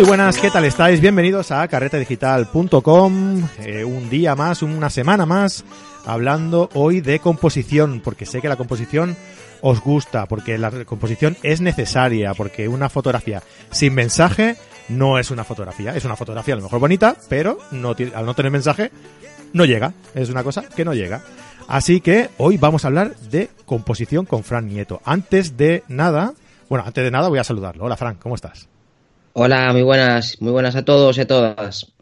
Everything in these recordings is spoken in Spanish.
Muy buenas, ¿qué tal estáis? Bienvenidos a carretedigital.com, eh, un día más, una semana más, hablando hoy de composición, porque sé que la composición os gusta, porque la composición es necesaria, porque una fotografía sin mensaje no es una fotografía, es una fotografía a lo mejor bonita, pero no al no tener mensaje no llega, es una cosa que no llega. Así que hoy vamos a hablar de composición con Fran Nieto. Antes de nada, bueno, antes de nada voy a saludarlo. Hola Fran, ¿cómo estás? Hola, muy buenas, muy buenas a todos y a todas.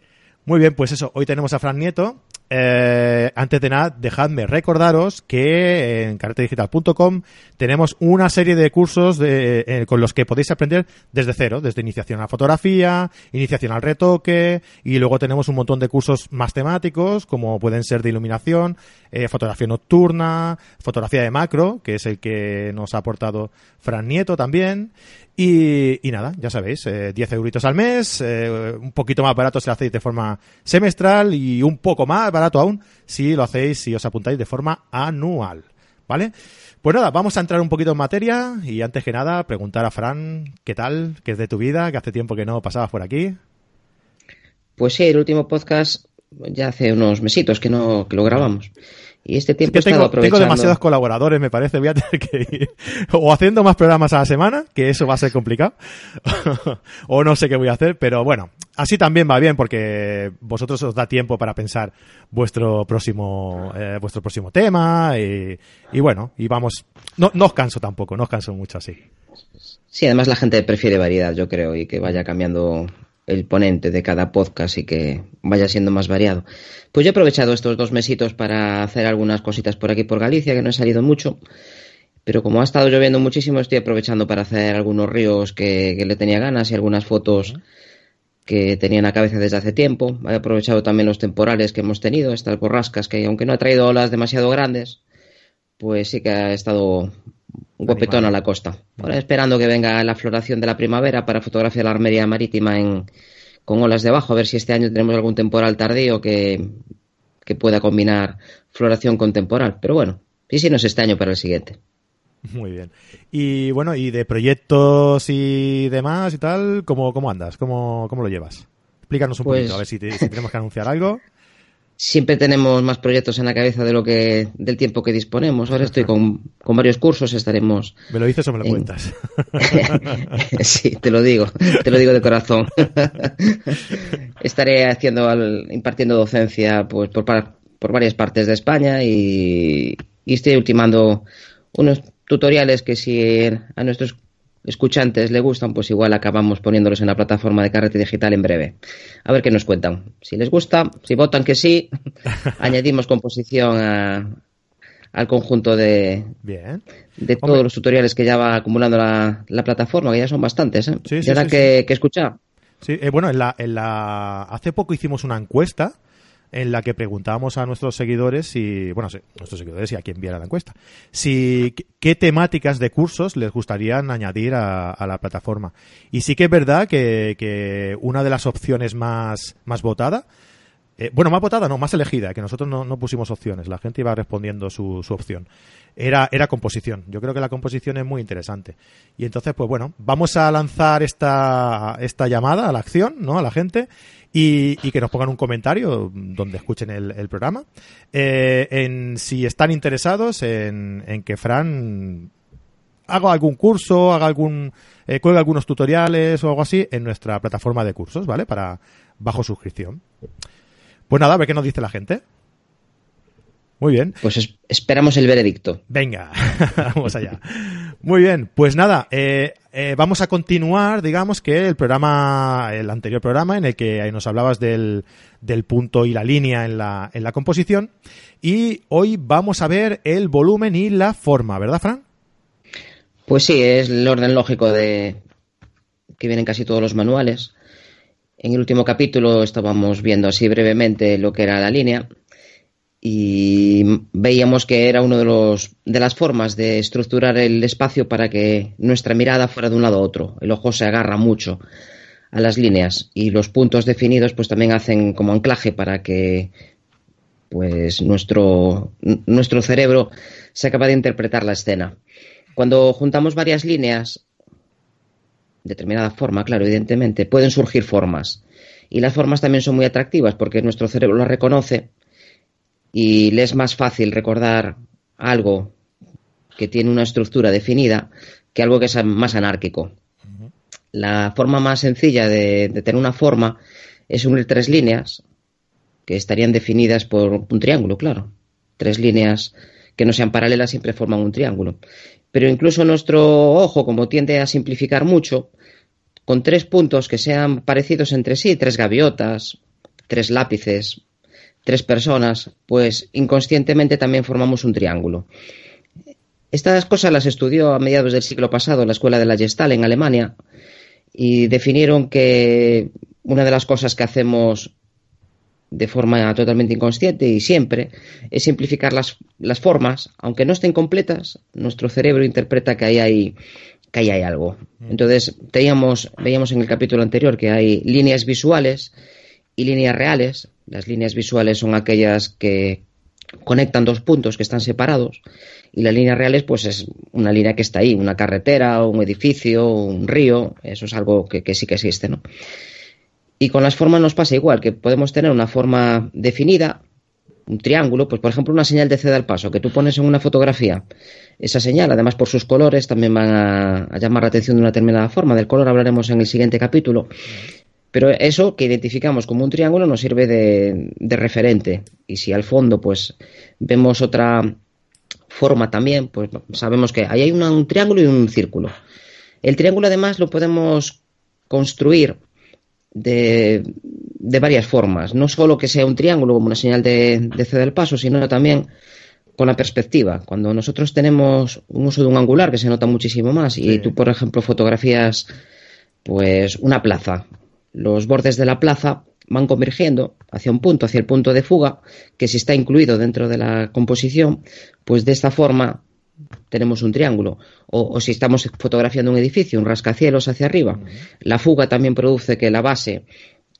Muy bien, pues eso, hoy tenemos a Fran Nieto. Eh, antes de nada, dejadme recordaros que en carretedigital.com tenemos una serie de cursos eh, con los que podéis aprender desde cero, desde iniciación a la fotografía, iniciación al retoque, y luego tenemos un montón de cursos más temáticos, como pueden ser de iluminación, eh, fotografía nocturna, fotografía de macro, que es el que nos ha aportado Fran Nieto también, y, nada, ya sabéis, eh, 10 euritos al mes, eh, un poquito más barato si lo hacéis de forma semestral y un poco más barato aún si lo hacéis, si os apuntáis de forma anual. ¿Vale? Pues nada, vamos a entrar un poquito en materia y antes que nada preguntar a Fran qué tal, qué es de tu vida, que hace tiempo que no pasabas por aquí. Pues sí, el último podcast ya hace unos mesitos que no que lo grabamos. Y este tiempo es que tengo, tengo, demasiados colaboradores, me parece. Voy a tener que ir o haciendo más programas a la semana, que eso va a ser complicado, o no sé qué voy a hacer, pero bueno, así también va bien porque vosotros os da tiempo para pensar vuestro próximo, eh, vuestro próximo tema y, y, bueno, y vamos, no, no os canso tampoco, no os canso mucho así. Sí, además la gente prefiere variedad, yo creo, y que vaya cambiando el ponente de cada podcast y que vaya siendo más variado. Pues yo he aprovechado estos dos mesitos para hacer algunas cositas por aquí por Galicia, que no he salido mucho, pero como ha estado lloviendo muchísimo, estoy aprovechando para hacer algunos ríos que, le tenía ganas y algunas fotos que tenía en la cabeza desde hace tiempo. He aprovechado también los temporales que hemos tenido, estas borrascas que aunque no ha traído olas demasiado grandes, pues sí que ha estado guapetón a la costa. Ahora esperando que venga la floración de la primavera para fotografiar la armería marítima en, con olas debajo, a ver si este año tenemos algún temporal tardío que, que pueda combinar floración con temporal. Pero bueno, sí, sí, no es este año para el siguiente. Muy bien. Y bueno, y de proyectos y demás y tal, ¿cómo, cómo andas? ¿Cómo, ¿Cómo lo llevas? Explícanos un pues... poquito, a ver si, te, si tenemos que anunciar algo siempre tenemos más proyectos en la cabeza de lo que del tiempo que disponemos. Ahora estoy con, con varios cursos, estaremos. ¿Me lo dices o me lo en... cuentas? sí, te lo digo, te lo digo de corazón. Estaré haciendo impartiendo docencia pues por, por varias partes de España y, y estoy ultimando unos tutoriales que si a nuestros escuchantes le gustan, pues igual acabamos poniéndolos en la plataforma de Carrete Digital en breve. A ver qué nos cuentan. Si les gusta, si votan que sí, añadimos composición a, al conjunto de, Bien. de todos Hombre. los tutoriales que ya va acumulando la, la, plataforma, que ya son bastantes. ¿eh? Sí, sí, sí, que, escuchar. Sí, eh, bueno, en la, en la... hace poco hicimos una encuesta en la que preguntábamos a nuestros seguidores si, bueno, nuestros seguidores y a quien viera la encuesta, si qué temáticas de cursos les gustaría añadir a, a la plataforma. Y sí que es verdad que, que una de las opciones más, más votada, eh, bueno, más votada, no, más elegida, que nosotros no, no pusimos opciones, la gente iba respondiendo su, su opción. Era, era composición. Yo creo que la composición es muy interesante. Y entonces, pues bueno, vamos a lanzar esta, esta llamada a la acción, ¿no? A la gente y, y, que nos pongan un comentario donde escuchen el, el programa. Eh, en si están interesados en, en, que Fran haga algún curso, haga algún, eh, cuelgue algunos tutoriales o algo así en nuestra plataforma de cursos, ¿vale? Para bajo suscripción. Pues nada, a ver qué nos dice la gente. Muy bien. Pues es, esperamos el veredicto. Venga, vamos allá. Muy bien, pues nada, eh, eh, vamos a continuar, digamos, que el programa, el anterior programa en el que nos hablabas del, del punto y la línea en la, en la composición. Y hoy vamos a ver el volumen y la forma, ¿verdad, Fran? Pues sí, es el orden lógico de que vienen casi todos los manuales. En el último capítulo estábamos viendo así brevemente lo que era la línea y veíamos que era una de, los, de las formas de estructurar el espacio para que nuestra mirada fuera de un lado a otro. El ojo se agarra mucho a las líneas y los puntos definidos pues también hacen como anclaje para que pues nuestro, nuestro cerebro sea capaz de interpretar la escena. Cuando juntamos varias líneas determinada forma, claro, evidentemente, pueden surgir formas. Y las formas también son muy atractivas porque nuestro cerebro las reconoce y le es más fácil recordar algo que tiene una estructura definida que algo que es más anárquico. La forma más sencilla de, de, tener una forma es unir tres líneas que estarían definidas por un triángulo, claro. Tres líneas que no sean paralelas siempre forman un triángulo. Pero incluso nuestro ojo, como tiende a simplificar mucho, con tres puntos que sean parecidos entre sí, tres gaviotas, tres lápices, tres personas, pues inconscientemente también formamos un triángulo. Estas cosas las estudió a mediados del siglo pasado la Escuela de la Gestalt en Alemania y definieron que una de las cosas que hacemos de forma totalmente inconsciente y siempre es simplificar las, las formas, aunque no estén completas, nuestro cerebro interpreta que ahí hay, que ahí hay algo. Mm. Entonces, teníamos, veíamos en el capítulo anterior que hay líneas visuales y líneas reales. Las líneas visuales son aquellas que conectan dos puntos que están separados y las líneas reales pues es una línea que está ahí, una carretera, un edificio, un río, eso es algo que, sí que existe, ¿no? Y con las formas nos pasa igual, que podemos tener una forma definida, un triángulo, pues por ejemplo una señal de ceda al paso que tú pones en una fotografía. Esa señal, además por sus colores, también van a, llamar la atención de una determinada forma. Del color hablaremos en el siguiente capítulo. Pero eso que identificamos como un triángulo nos sirve de, de referente. Y si al fondo pues vemos otra forma también, pues sabemos que ahí hay un triángulo y un círculo. El triángulo además lo podemos construir de, de, varias formas. No solo que sea un triángulo como una señal de, de ceda del paso, sino también con la perspectiva. Cuando nosotros tenemos un uso de un angular que se nota muchísimo más y sí. tú, por ejemplo, fotografías pues una plaza, los bordes de la plaza van convergiendo hacia un punto, hacia el punto de fuga, que si está incluido dentro de la composición, pues de esta forma tenemos un triángulo. O, si estamos fotografiando un edificio, un rascacielos hacia arriba, la fuga también produce que la base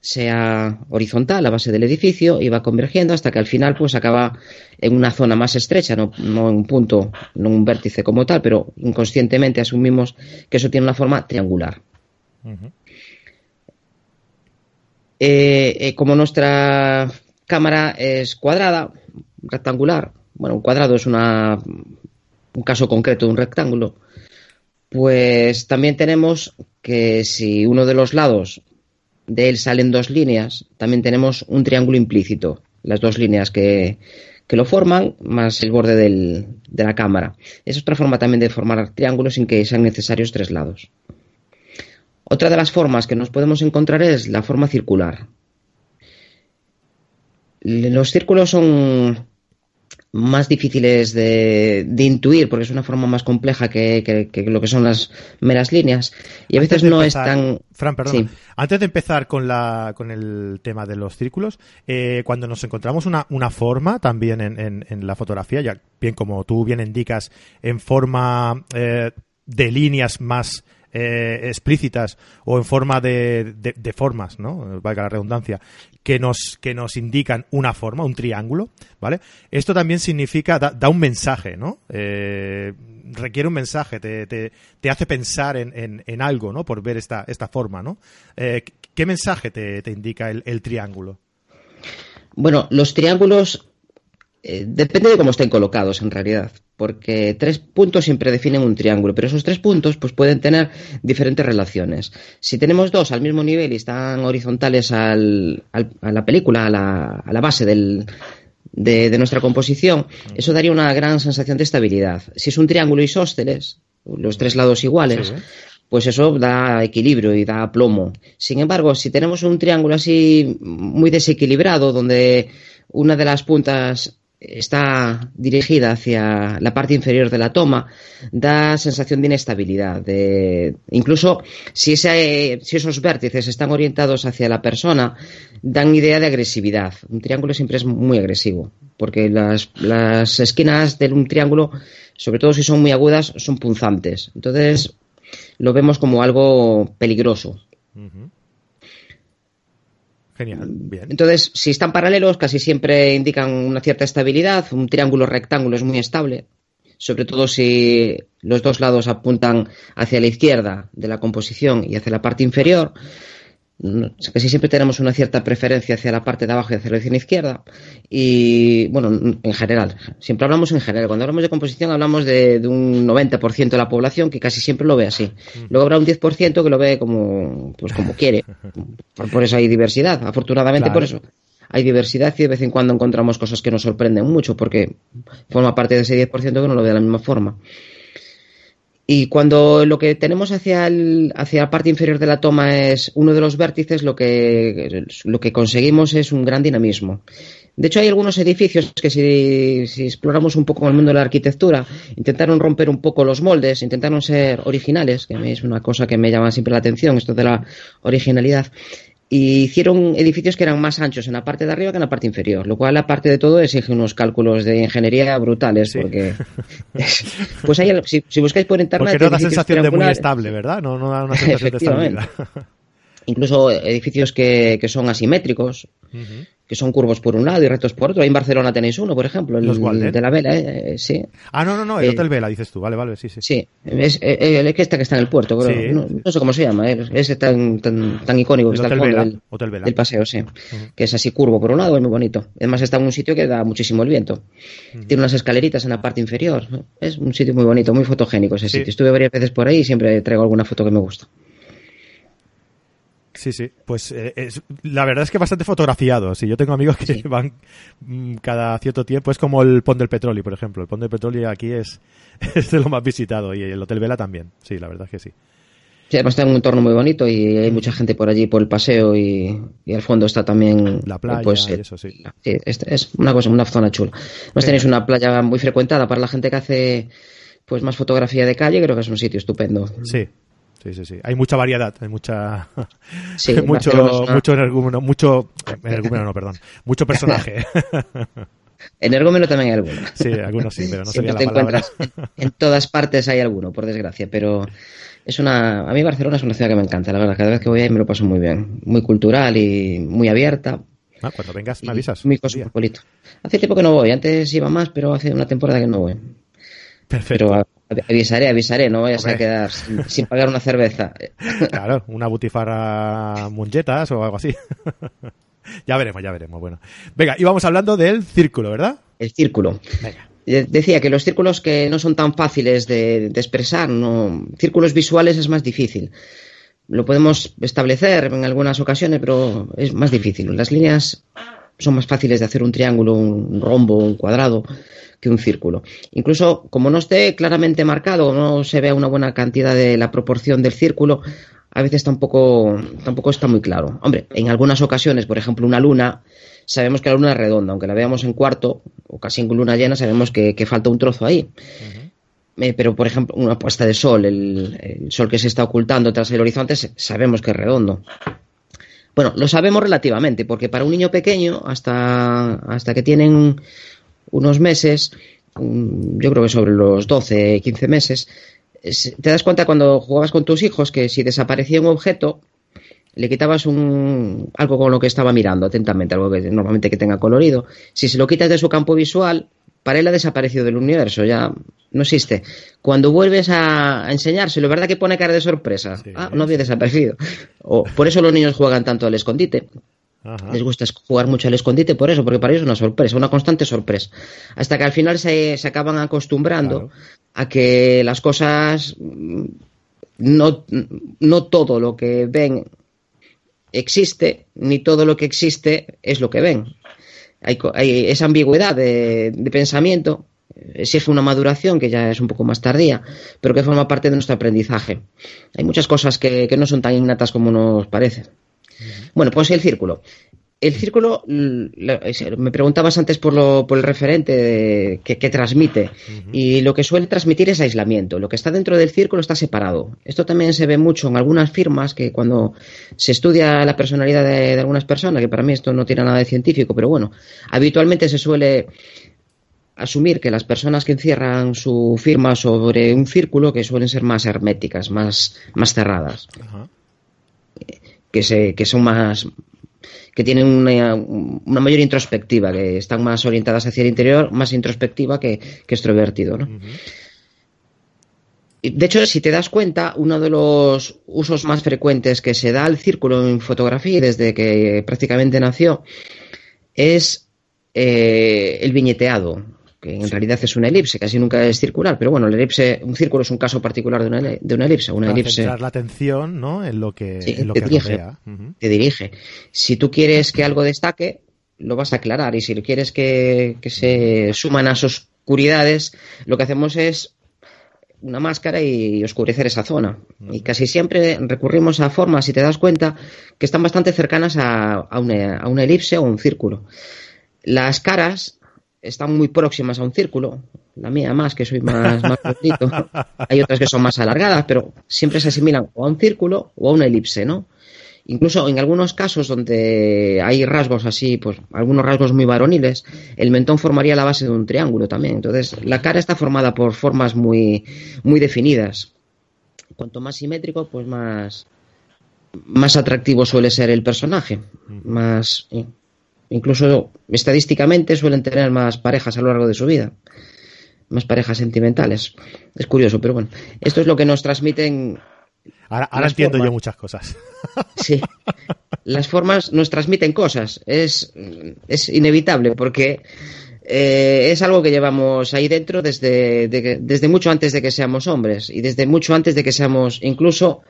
sea horizontal, la base del edificio, y va convergiendo hasta que al final pues acaba en una zona más estrecha, no, en un punto, no un vértice como tal, pero inconscientemente asumimos que eso tiene una forma triangular. Eh, eh, como nuestra cámara es cuadrada, rectangular, bueno, un cuadrado es una un caso concreto de un rectángulo, pues también tenemos que si uno de los lados de él salen dos líneas, también tenemos un triángulo implícito, las dos líneas que, que lo forman más el borde del, de la cámara. Es otra forma también de formar triángulos sin que sean necesarios tres lados. Otra de las formas que nos podemos encontrar es la forma circular. Los círculos son más difíciles de, de, intuir porque es una forma más compleja que, que, que, lo que son las meras líneas y a veces no empezar, es tan Fran, perdón. Sí. Antes de empezar con, la, con el tema de los círculos, eh, cuando nos encontramos una, una forma también en, en, en, la fotografía, ya bien como tú bien indicas, en forma eh, de líneas más eh, explícitas o en forma de, de, formas, ¿no? Valga la redundancia, que nos, que nos indican una forma, un triángulo, ¿vale? Esto también significa, da, un mensaje, ¿no? Eh, requiere un mensaje, te, te, te hace pensar en, en, en, algo, ¿no? Por ver esta, esta forma, ¿no? Eh, ¿Qué mensaje te, te indica el, el, triángulo? Bueno, los triángulos eh, depende de cómo estén colocados en realidad, porque tres puntos siempre definen un triángulo, pero esos tres puntos pues pueden tener diferentes relaciones. Si tenemos dos al mismo nivel y están horizontales al, al, a la película, a la, a la base del, de, de, nuestra composición, eso daría una gran sensación de estabilidad. Si es un triángulo isósceles, los tres lados iguales, sí. pues eso da equilibrio y da plomo. Sin embargo, si tenemos un triángulo así muy desequilibrado, donde una de las puntas está dirigida hacia la parte inferior de la toma, da sensación de inestabilidad. De, incluso si, si esos vértices están orientados hacia la persona, dan idea de agresividad. Un triángulo siempre es muy agresivo, porque las, las esquinas de un triángulo, sobre todo si son muy agudas, son punzantes. Entonces lo vemos como algo peligroso. Genial, bien. Entonces, si están paralelos, casi siempre indican una cierta estabilidad. Un triángulo rectángulo es muy estable. sobre todo si los dos lados apuntan hacia la izquierda de la composición y hacia la parte inferior, casi siempre tenemos una cierta preferencia hacia la parte de abajo y hacia la izquierda. Y bueno, en general, siempre hablamos en general. Cuando hablamos de composición hablamos de, un 90% de la población que casi siempre lo ve así. Luego habrá un 10% que lo ve como, pues como quiere. Por, eso hay diversidad, afortunadamente por eso. Hay diversidad y de vez en cuando encontramos cosas que nos sorprenden mucho porque forma parte de ese 10% que no lo ve de la misma forma. Y cuando lo que tenemos hacia, el, hacia la parte inferior de la toma es uno de los vértices, lo que, lo que conseguimos es un gran dinamismo. De hecho, hay algunos edificios que si, exploramos un poco el mundo de la arquitectura, intentaron romper un poco los moldes, intentaron ser originales, que a mí es una cosa que me llama siempre la atención, esto de la originalidad y hicieron edificios que eran más anchos en la parte de arriba que en la parte inferior, lo cual aparte de todo exige unos cálculos de ingeniería brutales porque pues hay, si, buscáis por internet porque no da sensación de muy estable, ¿verdad? No, no da una sensación de estabilidad. Incluso edificios que, que son asimétricos, que son curvos por un lado y rectos por otro. Ahí en Barcelona tenéis uno, por ejemplo, el, de la Vela, eh, eh, sí. Ah, no, no, no, el eh, Hotel Vela, dices tú, vale, vale, sí, sí. Sí, es el que está que está en el puerto, No, sé cómo se llama, es tan, tan, tan icónico que está al fondo del, Hotel Vela. paseo, sí. Que es así curvo por un lado, es muy bonito. Además está en un sitio que da muchísimo el viento. Tiene unas escaleritas en la parte inferior. Es un sitio muy bonito, muy fotogénico ese sitio. Estuve varias veces por ahí y siempre traigo alguna foto que me gusta. Sí, sí. Pues eh, es, la verdad es que bastante fotografiado. Sí, yo tengo amigos que van mm, cada cierto tiempo. Es como el Pont del Petróleo, por ejemplo. El Pont del Petróleo aquí es, es de lo más visitado y el Hotel Vela también. Sí, la verdad es que sí. Sí, además está en un entorno muy bonito y hay mucha gente por allí por el paseo y, y al fondo está también la playa pues, y eso sí. sí es, una cosa, una zona chula. Además tenéis una playa muy frecuentada para la gente que hace pues más fotografía de calle, creo que es un sitio estupendo. Sí, Sí, sí, sí. Hay mucha variedad, hay mucha. mucho, mucho energúmeno, mucho. Energúmeno, no, perdón. Mucho personaje. Energúmeno también hay alguno. Sí, algunos sí, pero no sería la palabra. En, todas partes hay alguno, por desgracia, pero es una. A mí Barcelona es una ciudad que me encanta, la verdad. Cada vez que voy ahí me lo paso muy bien. Muy cultural y muy abierta. Ah, cuando vengas me avisas. Muy cosmopolito. Hace tiempo que no voy, antes iba más, pero hace una temporada que no voy. Perfecto. Avisaré, avisaré, no vayas a quedar sin, pagar una cerveza. Claro, una butifarra munchetas o algo así. ya veremos, ya veremos. Bueno, venga, íbamos hablando del círculo, ¿verdad? El círculo. Venga. Decía que los círculos que no son tan fáciles de, expresar, no, círculos visuales es más difícil. Lo podemos establecer en algunas ocasiones, pero es más difícil. Las líneas son más fáciles de hacer un triángulo, un rombo, un cuadrado que un círculo. Incluso como no esté claramente marcado, no se vea una buena cantidad de la proporción del círculo, a veces tampoco, tampoco está muy claro. Hombre, en algunas ocasiones, por ejemplo, una luna, sabemos que la luna es redonda, aunque la veamos en cuarto o casi en luna llena, sabemos que, falta un trozo ahí. Eh, pero, por ejemplo, una puesta de sol, el, sol que se está ocultando tras el horizonte, sabemos que es redondo. Bueno, lo sabemos relativamente, porque para un niño pequeño, hasta, hasta que tienen unos meses, yo creo que sobre los 12, 15 meses, te das cuenta cuando jugabas con tus hijos que si desaparecía un objeto, le quitabas un, algo con lo que estaba mirando atentamente, algo que normalmente que tenga colorido. Si se lo quitas de su campo visual, para él ha desaparecido del universo, ya no existe. Cuando vuelves a, enseñárselo, ¿verdad que pone cara de sorpresa? ah, no había desaparecido. O, por eso los niños juegan tanto al escondite. Les gusta jugar mucho al escondite por eso, porque para ellos es una sorpresa, una constante sorpresa. Hasta que al final se, acaban acostumbrando a que las cosas, mm, no, no todo lo que ven existe, ni todo lo que existe es lo que ven. Hay, esa ambigüedad de, pensamiento exige una maduración que ya es un poco más tardía, pero que forma parte de nuestro aprendizaje. Hay muchas cosas que, que no son tan innatas como nos parece. Bueno, pues el círculo. El círculo, me preguntabas antes por, lo, por el referente que, transmite, y lo que suele transmitir es aislamiento. Lo que está dentro del círculo está separado. Esto también se ve mucho en algunas firmas que cuando se estudia la personalidad de, algunas personas, que para mí esto no tiene nada de científico, pero bueno, habitualmente se suele asumir que las personas que encierran su firma sobre un círculo que suelen ser más herméticas, más, más cerradas que, se, que son más, que tienen una, mayor introspectiva, que están más orientadas hacia el interior, más introspectiva que, extrovertido. ¿no? De hecho, si te das cuenta, uno de los usos más frecuentes que se da al círculo en fotografía desde que prácticamente nació es eh, el viñeteado, que en realidad es una elipse, casi nunca es circular, pero bueno, el elipse, un círculo es un caso particular de una, de una elipse. Una Para elipse. la atención, ¿no? En lo que, lo te que dirige, te dirige. Si tú quieres que algo destaque, lo vas a aclarar, y si quieres que, que se suman a sus oscuridades, lo que hacemos es una máscara y oscurecer esa zona. Y casi siempre recurrimos a formas, si te das cuenta, que están bastante cercanas a, a, una, a una elipse o un círculo. Las caras están muy próximas a un círculo, la mía más, que soy más, más Hay otras que son más alargadas, pero siempre se asimilan o a un círculo o a una elipse, ¿no? Incluso en algunos casos donde hay rasgos así, pues algunos rasgos muy varoniles, el mentón formaría la base de un triángulo también. Entonces, la cara está formada por formas muy, muy definidas. Cuanto más simétrico, pues más, más atractivo suele ser el personaje. Más, incluso estadísticamente suelen tener más parejas a lo largo de su vida. Más parejas sentimentales. Es curioso, pero bueno. Esto es lo que nos transmiten Ahora, entiendo yo muchas cosas. Sí. Las formas nos transmiten cosas. Es, es inevitable porque eh, es algo que llevamos ahí dentro desde, desde mucho antes de que seamos hombres y desde mucho antes de que seamos incluso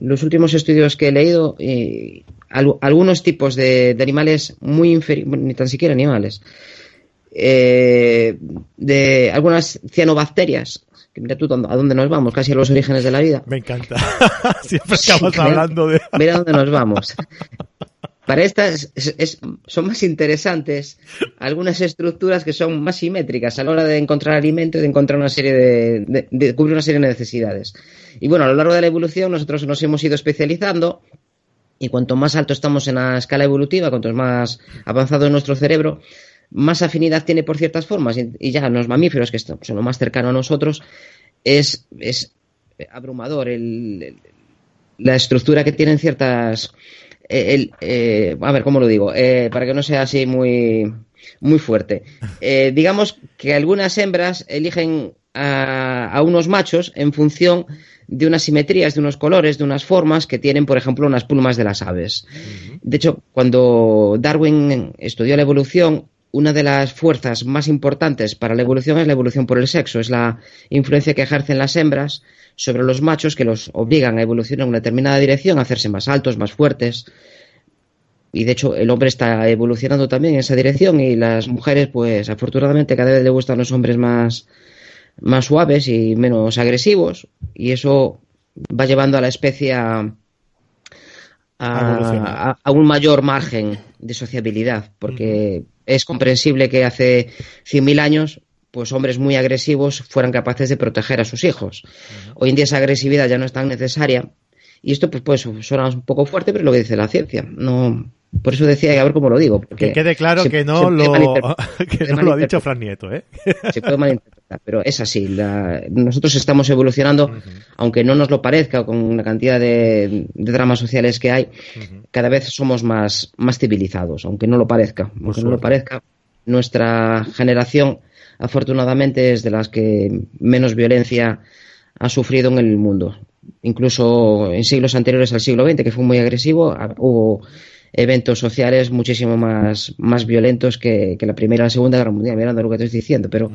los últimos estudios que he leído y algunos tipos de, animales muy inferiores, ni tan siquiera animales, eh, de algunas cianobacterias mira tú a dónde nos vamos, casi a los orígenes de la vida. Me encanta. Siempre estamos hablando de. Mira dónde nos vamos. Para estas son más interesantes algunas estructuras que son más simétricas a la hora de encontrar alimento y de encontrar una serie de, de, cubrir una serie de necesidades. Y bueno, a lo largo de la evolución nosotros nos hemos ido especializando y cuanto más alto estamos en la escala evolutiva, cuanto más avanzado es nuestro cerebro, más afinidad tiene por ciertas formas, y ya los mamíferos, que son lo más cercano a nosotros, es, es abrumador el, la estructura que tienen ciertas... Eh, el, eh, a ver, ¿cómo lo digo? Eh, para que no sea así muy, muy fuerte. digamos que algunas hembras eligen a, a, unos machos en función de unas simetrías, de unos colores, de unas formas que tienen, por ejemplo, unas plumas de las aves. De hecho, cuando Darwin estudió la evolución, una de las fuerzas más importantes para la evolución es la evolución por el sexo, es la influencia que ejercen las hembras sobre los machos que los obligan a evolucionar en una determinada dirección, a hacerse más altos, más fuertes. Y de hecho el hombre está evolucionando también en esa dirección y las mujeres, pues afortunadamente cada vez le gustan los hombres más, más suaves y menos agresivos y eso va llevando a la especie a, a, un mayor margen de sociabilidad, porque es comprensible que hace 100.000 años pues hombres muy agresivos fueran capaces de proteger a sus hijos. Hoy en día esa agresividad ya no es tan necesaria y esto pues, pues suena un poco fuerte, pero es lo que dice la ciencia. No, por eso decía, a ver cómo lo digo. que quede claro que no, lo, que no lo ha dicho Fran Nieto. ¿eh? Se puede malinterpretar, pero es así. nosotros estamos evolucionando, aunque no nos lo parezca, con la cantidad de, dramas sociales que hay, cada vez somos más, más civilizados, aunque no lo parezca. Aunque no lo parezca, nuestra generación, afortunadamente, es de las que menos violencia ha sufrido en el mundo. Incluso en siglos anteriores al siglo XX, que fue muy agresivo, hubo eventos sociales muchísimo más, más violentos que, la Primera y la Segunda Guerra Mundial, mirando lo que estoy diciendo, pero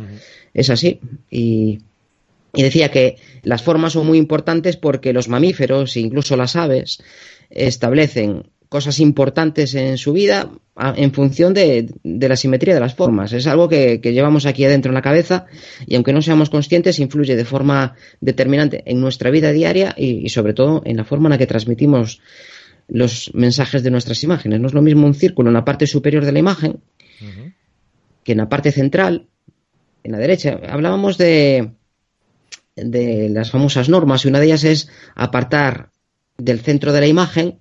es así. Y, decía que las formas son muy importantes porque los mamíferos, incluso las aves, establecen cosas importantes en su vida en función de, la simetría de las formas. Es algo que, llevamos aquí adentro en la cabeza y aunque no seamos conscientes, influye de forma determinante en nuestra vida diaria y, y sobre todo en la forma en la que transmitimos los mensajes de nuestras imágenes. No es lo mismo un círculo en la parte superior de la imagen que en la parte central, en la derecha. Hablábamos de, de las famosas normas y una de ellas es apartar del centro de la imagen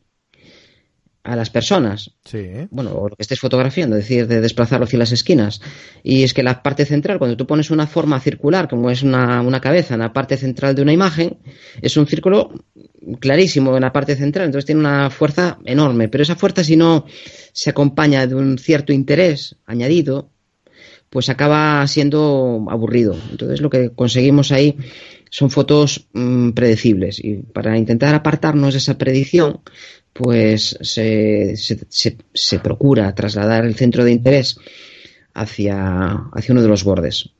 a las personas. Sí. Bueno, o lo que estés fotografiando, es decir, de desplazarlo hacia las esquinas. Y es que la parte central, cuando tú pones una forma circular, como es una, una cabeza en la parte central de una imagen, es un círculo clarísimo en la parte central, entonces tiene una fuerza enorme. Pero esa fuerza, si no se acompaña de un cierto interés añadido, pues acaba siendo aburrido. Entonces lo que conseguimos ahí son fotos mm, predecibles y para intentar apartarnos de esa predicción, pues se, se, se, procura trasladar el centro de interés hacia, hacia uno de los bordes.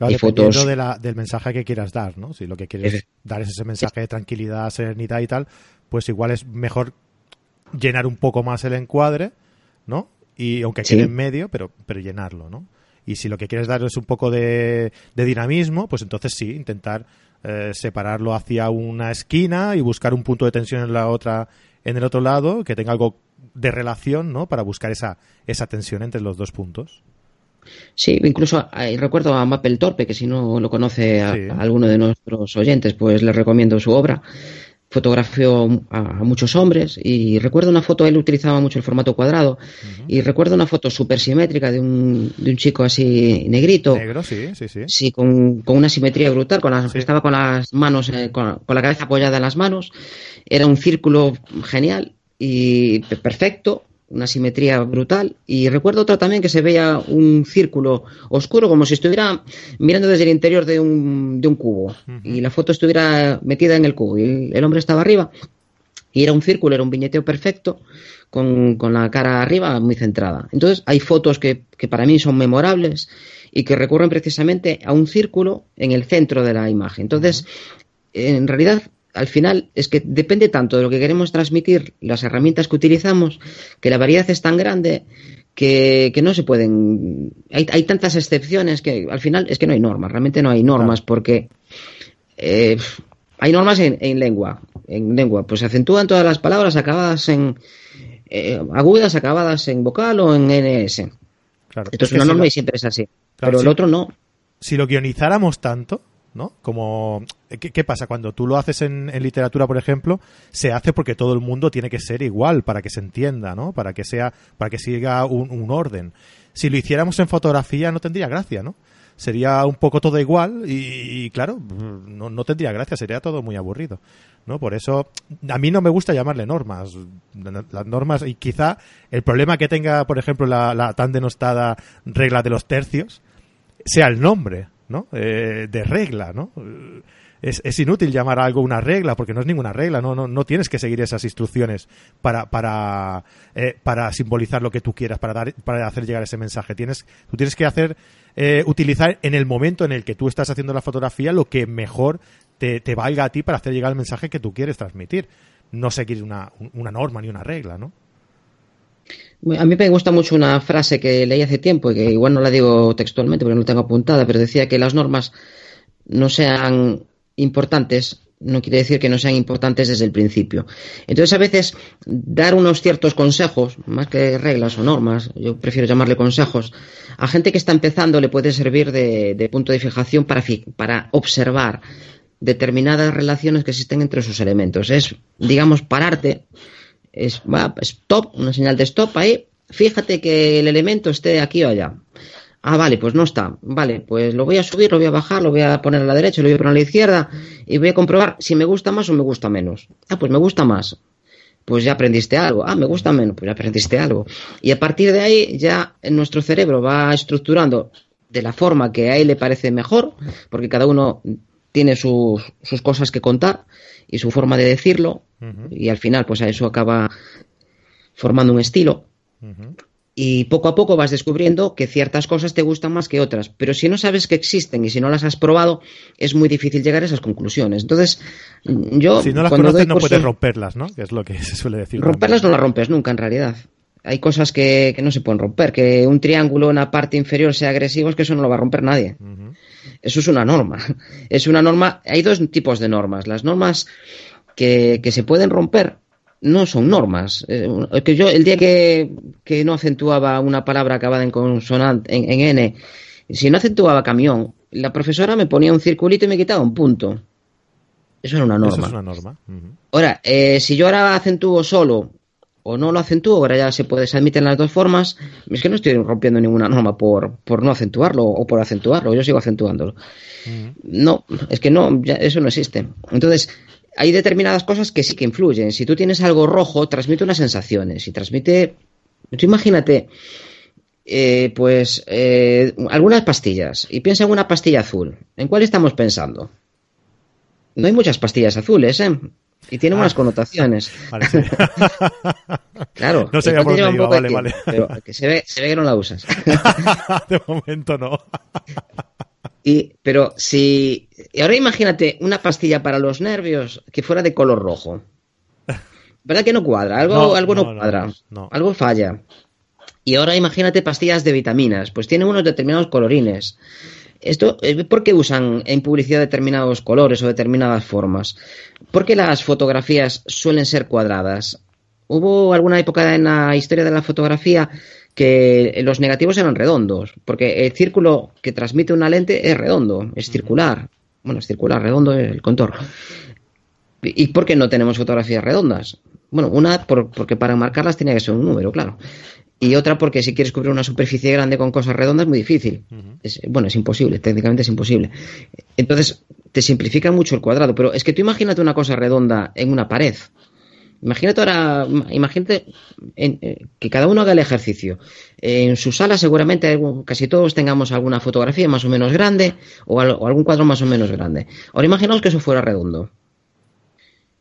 hay fotos... De la, del mensaje que quieras dar, ¿no? Si lo que quieres dar es ese mensaje de tranquilidad, serenidad y tal, pues igual es mejor llenar un poco más el encuadre, ¿no? Y aunque quede en medio, pero, pero llenarlo, ¿no? Y si lo que quieres dar es un poco de, dinamismo, pues entonces sí, intentar eh, separarlo hacia una esquina y buscar un punto de tensión en la otra, en el otro lado, que tenga algo de relación, ¿no? Para buscar esa, esa tensión entre los dos puntos. Sí, incluso recuerdo a Mapel Torpe, que si no lo conoce a, alguno de nuestros oyentes, pues le recomiendo su obra fotografió a, muchos hombres y recuerdo una foto, él utilizaba mucho el formato cuadrado y recuerdo una foto súper simétrica de un, de un chico así negrito. Negro, sí, sí, sí. Sí, con, con una simetría brutal, con las, estaba con las manos, eh, con, con la cabeza apoyada en las manos. Era un círculo genial y perfecto una simetría brutal. Y recuerdo otro también que se veía un círculo oscuro, como si estuviera mirando desde el interior de un, de un cubo. Y la foto estuviera metida en el cubo. Y el, hombre estaba arriba. Y era un círculo, era un viñeteo perfecto, con, con la cara arriba muy centrada. Entonces, hay fotos que, que para mí son memorables y que recurren precisamente a un círculo en el centro de la imagen. Entonces, en realidad al final es que depende tanto de lo que queremos transmitir, las herramientas que utilizamos, que la variedad es tan grande que, no se pueden. Hay, hay, tantas excepciones que al final es que no hay normas, realmente no hay normas, porque eh, hay normas en, lengua. En lengua, pues se acentúan todas las palabras acabadas en. Eh, agudas, acabadas en vocal o en NS. Claro, Esto es una norma y siempre es así. pero el otro no. Si lo guionizáramos tanto, ¿no? Como, ¿qué, pasa? Cuando tú lo haces en, literatura, por ejemplo, se hace porque todo el mundo tiene que ser igual para que se entienda, ¿no? Para que sea, para que siga un, orden. Si lo hiciéramos en fotografía no tendría gracia, ¿no? Sería un poco todo igual y, claro, no, no, tendría gracia, sería todo muy aburrido, ¿no? Por eso, a mí no me gusta llamarle normas. Las normas, y quizá el problema que tenga, por ejemplo, la tan denostada regla de los tercios, sea el nombre, ¿no? Eh, de regla, ¿no? Es, es, inútil llamar a algo una regla porque no es ninguna regla, no, no, tienes que seguir esas instrucciones para, para, eh, para simbolizar lo que tú quieras, para, dar, para hacer llegar ese mensaje. Tienes, tú tienes que hacer, eh, utilizar en el momento en el que tú estás haciendo la fotografía lo que mejor te, te valga a ti para hacer llegar el mensaje que tú quieres transmitir. No seguir una, una norma ni una regla, ¿no? A mí me gusta mucho una frase que leí hace tiempo y que igual no la digo textualmente porque no la tengo apuntada, pero decía que las normas no sean importantes no quiere decir que no sean importantes desde el principio. Entonces, a veces, dar unos ciertos consejos, más que reglas o normas, yo prefiero llamarle consejos, a gente que está empezando le puede servir de, punto de fijación para, para observar determinadas relaciones que existen entre sus elementos. Es, digamos, pararte es, va, stop, una señal de stop ahí, fíjate que el elemento esté aquí o allá. Ah, vale, pues no está. Vale, pues lo voy a subir, lo voy a bajar, lo voy a poner a la derecha, lo voy a poner a la izquierda y voy a comprobar si me gusta más o me gusta menos. Ah, pues me gusta más. Pues ya aprendiste algo. Ah, me gusta menos, pues ya aprendiste algo. Y a partir de ahí ya nuestro cerebro va estructurando de la forma que a él le parece mejor, porque cada uno tiene sus, sus cosas que contar y su forma de decirlo y al final pues a eso acaba formando un estilo. Y poco a poco vas descubriendo que ciertas cosas te gustan más que otras. Pero si no sabes que existen y si no las has probado es muy difícil llegar a esas conclusiones. Entonces yo si no las conoces no puedes romperlas ¿no? que es lo que se suele decir romperlas no las rompes nunca en realidad hay cosas que, no se pueden romper. Que un triángulo en la parte inferior sea agresivo es que eso no lo va a romper nadie. Eso es una norma. Es una norma. Hay dos tipos de normas. Las normas que, que se pueden romper no son normas. Eh, que yo, el día que, que, no acentuaba una palabra acabada en consonante, en, N, si no acentuaba camión, la profesora me ponía un circulito y me quitaba un punto. Eso era una norma. Eso es una norma. Ahora, eh, si yo ahora acentúo solo o no lo acentúo, ahora ya se puede, se admiten las dos formas. Es que no estoy rompiendo ninguna norma por, por no acentuarlo o por acentuarlo, yo sigo acentuándolo. No, es que no, eso no existe. Entonces, hay determinadas cosas que sí que influyen. Si tú tienes algo rojo, transmite unas sensaciones y transmite. Tú imagínate, eh, pues, eh, algunas pastillas y piensa en una pastilla azul. ¿En cuál estamos pensando? No hay muchas pastillas azules, ¿eh? Y tiene unas ah. connotaciones. Vale, claro. No por vale, vale. Pero se ve, se ve que no la usas. de momento no. y, pero si. Y ahora imagínate una pastilla para los nervios que fuera de color rojo. ¿Verdad que no cuadra? Algo no, algo no, cuadra. Algo falla. Y ahora imagínate pastillas de vitaminas. Pues tienen unos determinados colorines. Esto, eh, ¿Por qué usan en publicidad determinados colores o determinadas formas? ¿Por qué las fotografías suelen ser cuadradas? Hubo alguna época en la historia de la fotografía que los negativos eran redondos, porque el círculo que transmite una lente es redondo, es circular. Bueno, es circular, redondo es el contorno. ¿Y por qué no tenemos fotografías redondas? Bueno, una porque para marcarlas tenía que ser un número, claro y otra porque si quieres cubrir una superficie grande con cosas redondas es muy difícil. bueno, es imposible, técnicamente es imposible. Entonces, te simplifica mucho el cuadrado, pero es que tú imagínate una cosa redonda en una pared. Imagínate ahora, imagínate eh, que cada uno haga el ejercicio. En su sala seguramente casi todos tengamos alguna fotografía más o menos grande o, algún cuadro más o menos grande. Ahora imaginaos que eso fuera redondo.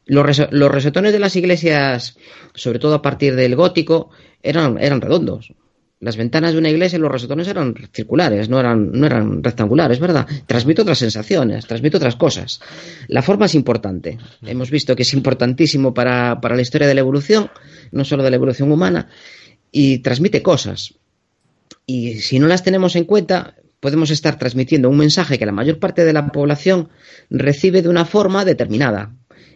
Los, los resetones de las iglesias, sobre todo a partir del gótico, eran, eran redondos. Las ventanas de una iglesia, los resetones eran circulares, no eran, no eran rectangulares, ¿verdad? Transmite otras sensaciones, transmite otras cosas. La forma es importante. Hemos visto que es importantísimo para, para la historia de la evolución, no solo de la evolución humana, y transmite cosas. Y si no las tenemos en cuenta, podemos estar transmitiendo un mensaje que la mayor parte de la población recibe de una forma determinada,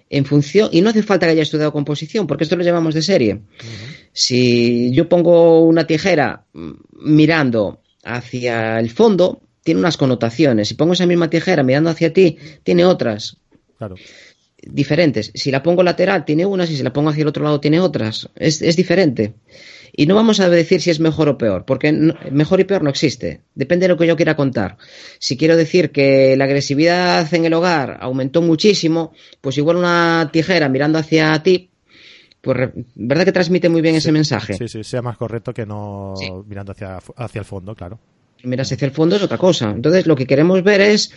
en función, y no hace falta que haya estudiado composición, porque esto lo llevamos de serie. Si yo pongo una tijera mm, mirando hacia el fondo, tiene unas connotaciones. Si pongo esa misma tijera mirando hacia ti, tiene otras. Diferentes. Si la pongo lateral, tiene unas, y si la pongo hacia el otro lado, tiene otras. Es, diferente. Y no vamos a decir si es mejor o peor, porque mejor y peor no existe. Depende de lo que yo quiera contar. Si quiero decir que la agresividad en el hogar aumentó muchísimo, pues igual una tijera mirando hacia ti pues ¿verdad que transmite muy bien ese mensaje? Sí, sí, sea más correcto que no mirando hacia, hacia el fondo, claro. Miras hacia el fondo es otra cosa. Entonces, lo que queremos ver es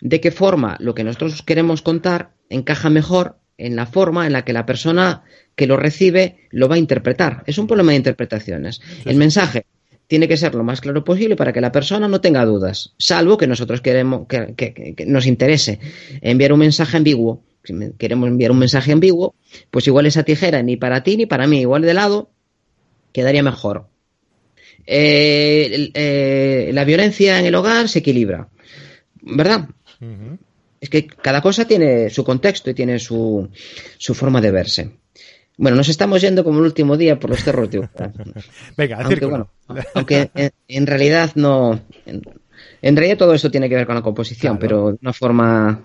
de qué forma lo que nosotros queremos contar encaja mejor en la forma en la que la persona que lo recibe lo va a interpretar. Es un problema de interpretaciones. el mensaje tiene que ser lo más claro posible para que la persona no tenga dudas, salvo que nosotros queremos que nos interese enviar un mensaje ambiguo si queremos enviar un mensaje ambiguo, pues igual esa tijera ni para ti ni para mí, igual de lado, quedaría mejor. Eh, eh, la violencia en el hogar se equilibra, ¿verdad? Es que cada cosa tiene su contexto y tiene su, su forma de verse. Bueno, nos estamos yendo como el último día por los cerros de Venga, aunque, bueno, aunque en, realidad no. En, realidad todo esto tiene que ver con la composición, pero de una forma